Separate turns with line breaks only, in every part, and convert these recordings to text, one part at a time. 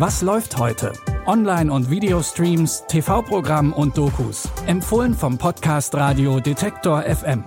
Was läuft heute? Online- und Videostreams, TV-Programm und Dokus. Empfohlen vom Podcast Radio Detektor FM.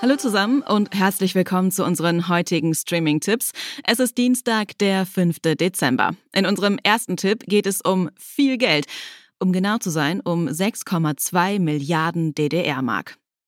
Hallo zusammen und herzlich willkommen zu unseren heutigen Streaming-Tipps. Es ist Dienstag, der 5. Dezember. In unserem ersten Tipp geht es um viel Geld. Um genau zu sein, um 6,2 Milliarden DDR-Mark.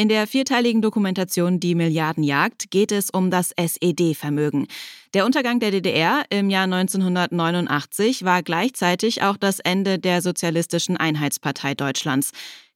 In der vierteiligen Dokumentation Die Milliardenjagd geht es um das SED-Vermögen. Der Untergang der DDR im Jahr 1989 war gleichzeitig auch das Ende der Sozialistischen Einheitspartei Deutschlands.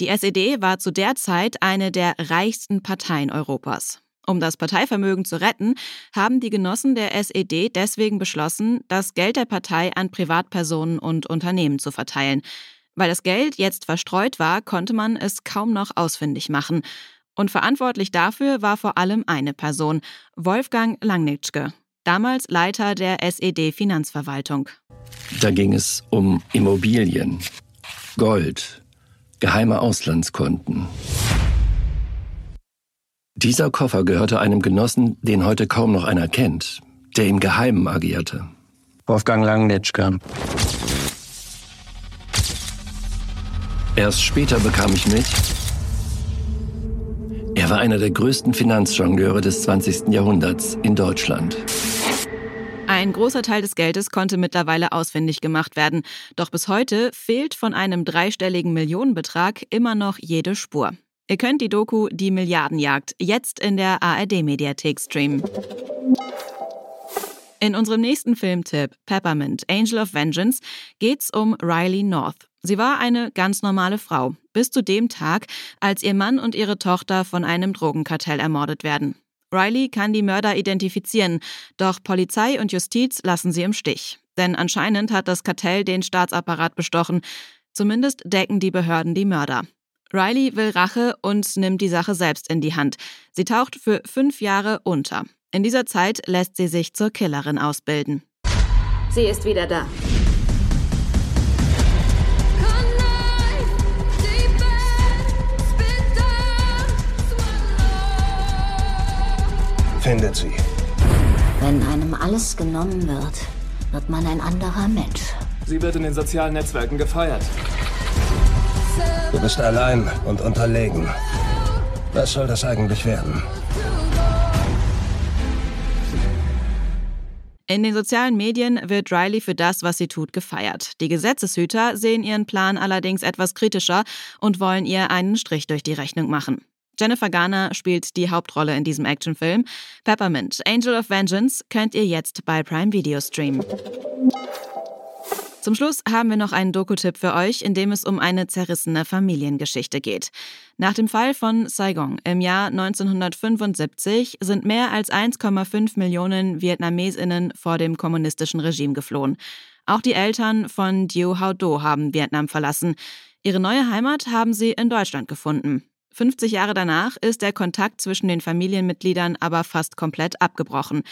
Die SED war zu der Zeit eine der reichsten Parteien Europas. Um das Parteivermögen zu retten, haben die Genossen der SED deswegen beschlossen, das Geld der Partei an Privatpersonen und Unternehmen zu verteilen. Weil das Geld jetzt verstreut war, konnte man es kaum noch ausfindig machen. Und verantwortlich dafür war vor allem eine Person, Wolfgang Langnitschke, damals Leiter der SED Finanzverwaltung.
Da ging es um Immobilien, Gold, geheime Auslandskonten. Dieser Koffer gehörte einem Genossen, den heute kaum noch einer kennt, der im Geheimen agierte.
Wolfgang Langnitschke.
Erst später bekam ich mit, er war einer der größten Finanzjongleure des 20. Jahrhunderts in Deutschland.
Ein großer Teil des Geldes konnte mittlerweile ausfindig gemacht werden, doch bis heute fehlt von einem dreistelligen Millionenbetrag immer noch jede Spur. Ihr könnt die Doku Die Milliardenjagd jetzt in der ARD-Mediathek streamen. In unserem nächsten Filmtipp, Peppermint, Angel of Vengeance, geht's um Riley North. Sie war eine ganz normale Frau, bis zu dem Tag, als ihr Mann und ihre Tochter von einem Drogenkartell ermordet werden. Riley kann die Mörder identifizieren, doch Polizei und Justiz lassen sie im Stich. Denn anscheinend hat das Kartell den Staatsapparat bestochen. Zumindest decken die Behörden die Mörder. Riley will Rache und nimmt die Sache selbst in die Hand. Sie taucht für fünf Jahre unter. In dieser Zeit lässt sie sich zur Killerin ausbilden.
Sie ist wieder da.
Findet sie.
Wenn einem alles genommen wird, wird man ein anderer Mensch.
Sie wird in den sozialen Netzwerken gefeiert.
Du bist allein und unterlegen. Was soll das eigentlich werden?
In den sozialen Medien wird Riley für das, was sie tut, gefeiert. Die Gesetzeshüter sehen ihren Plan allerdings etwas kritischer und wollen ihr einen Strich durch die Rechnung machen. Jennifer Garner spielt die Hauptrolle in diesem Actionfilm. Peppermint, Angel of Vengeance könnt ihr jetzt bei Prime Video streamen. Zum Schluss haben wir noch einen Doku-Tipp für euch, in dem es um eine zerrissene Familiengeschichte geht. Nach dem Fall von Saigon im Jahr 1975 sind mehr als 1,5 Millionen Vietnamesinnen vor dem kommunistischen Regime geflohen. Auch die Eltern von Dieu Hao Do haben Vietnam verlassen. Ihre neue Heimat haben sie in Deutschland gefunden. 50 Jahre danach ist der Kontakt zwischen den Familienmitgliedern aber fast komplett abgebrochen.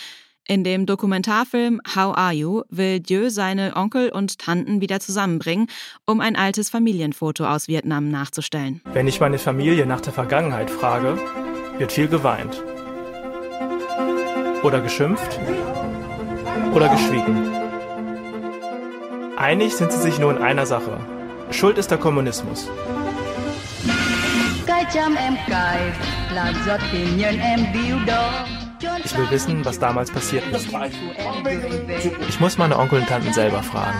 In dem Dokumentarfilm How Are You will Dieu seine Onkel und Tanten wieder zusammenbringen, um ein altes Familienfoto aus Vietnam nachzustellen.
Wenn ich meine Familie nach der Vergangenheit frage, wird viel geweint. Oder geschimpft. Oder geschwiegen. Einig sind sie sich nur in einer Sache. Schuld ist der Kommunismus. Ich will wissen, was damals passiert ist. Ich muss meine Onkel und Tanten selber fragen.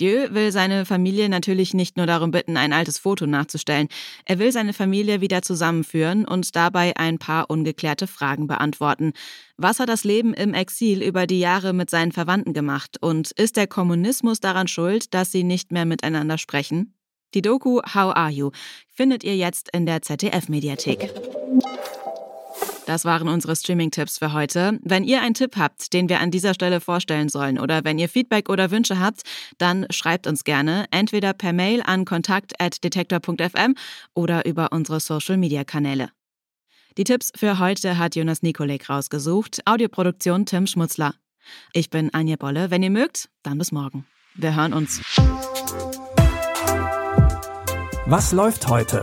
Dieu will seine Familie natürlich nicht nur darum bitten, ein altes Foto nachzustellen. Er will seine Familie wieder zusammenführen und dabei ein paar ungeklärte Fragen beantworten. Was hat das Leben im Exil über die Jahre mit seinen Verwandten gemacht? Und ist der Kommunismus daran schuld, dass sie nicht mehr miteinander sprechen? Die Doku How Are You findet ihr jetzt in der ZDF-Mediathek. Das waren unsere Streaming-Tipps für heute. Wenn ihr einen Tipp habt, den wir an dieser Stelle vorstellen sollen oder wenn ihr Feedback oder Wünsche habt, dann schreibt uns gerne entweder per Mail an kontakt.detektor.fm oder über unsere Social-Media-Kanäle. Die Tipps für heute hat Jonas Nikolek rausgesucht. Audioproduktion Tim Schmutzler. Ich bin Anja Bolle. Wenn ihr mögt, dann bis morgen. Wir hören uns.
Was läuft heute?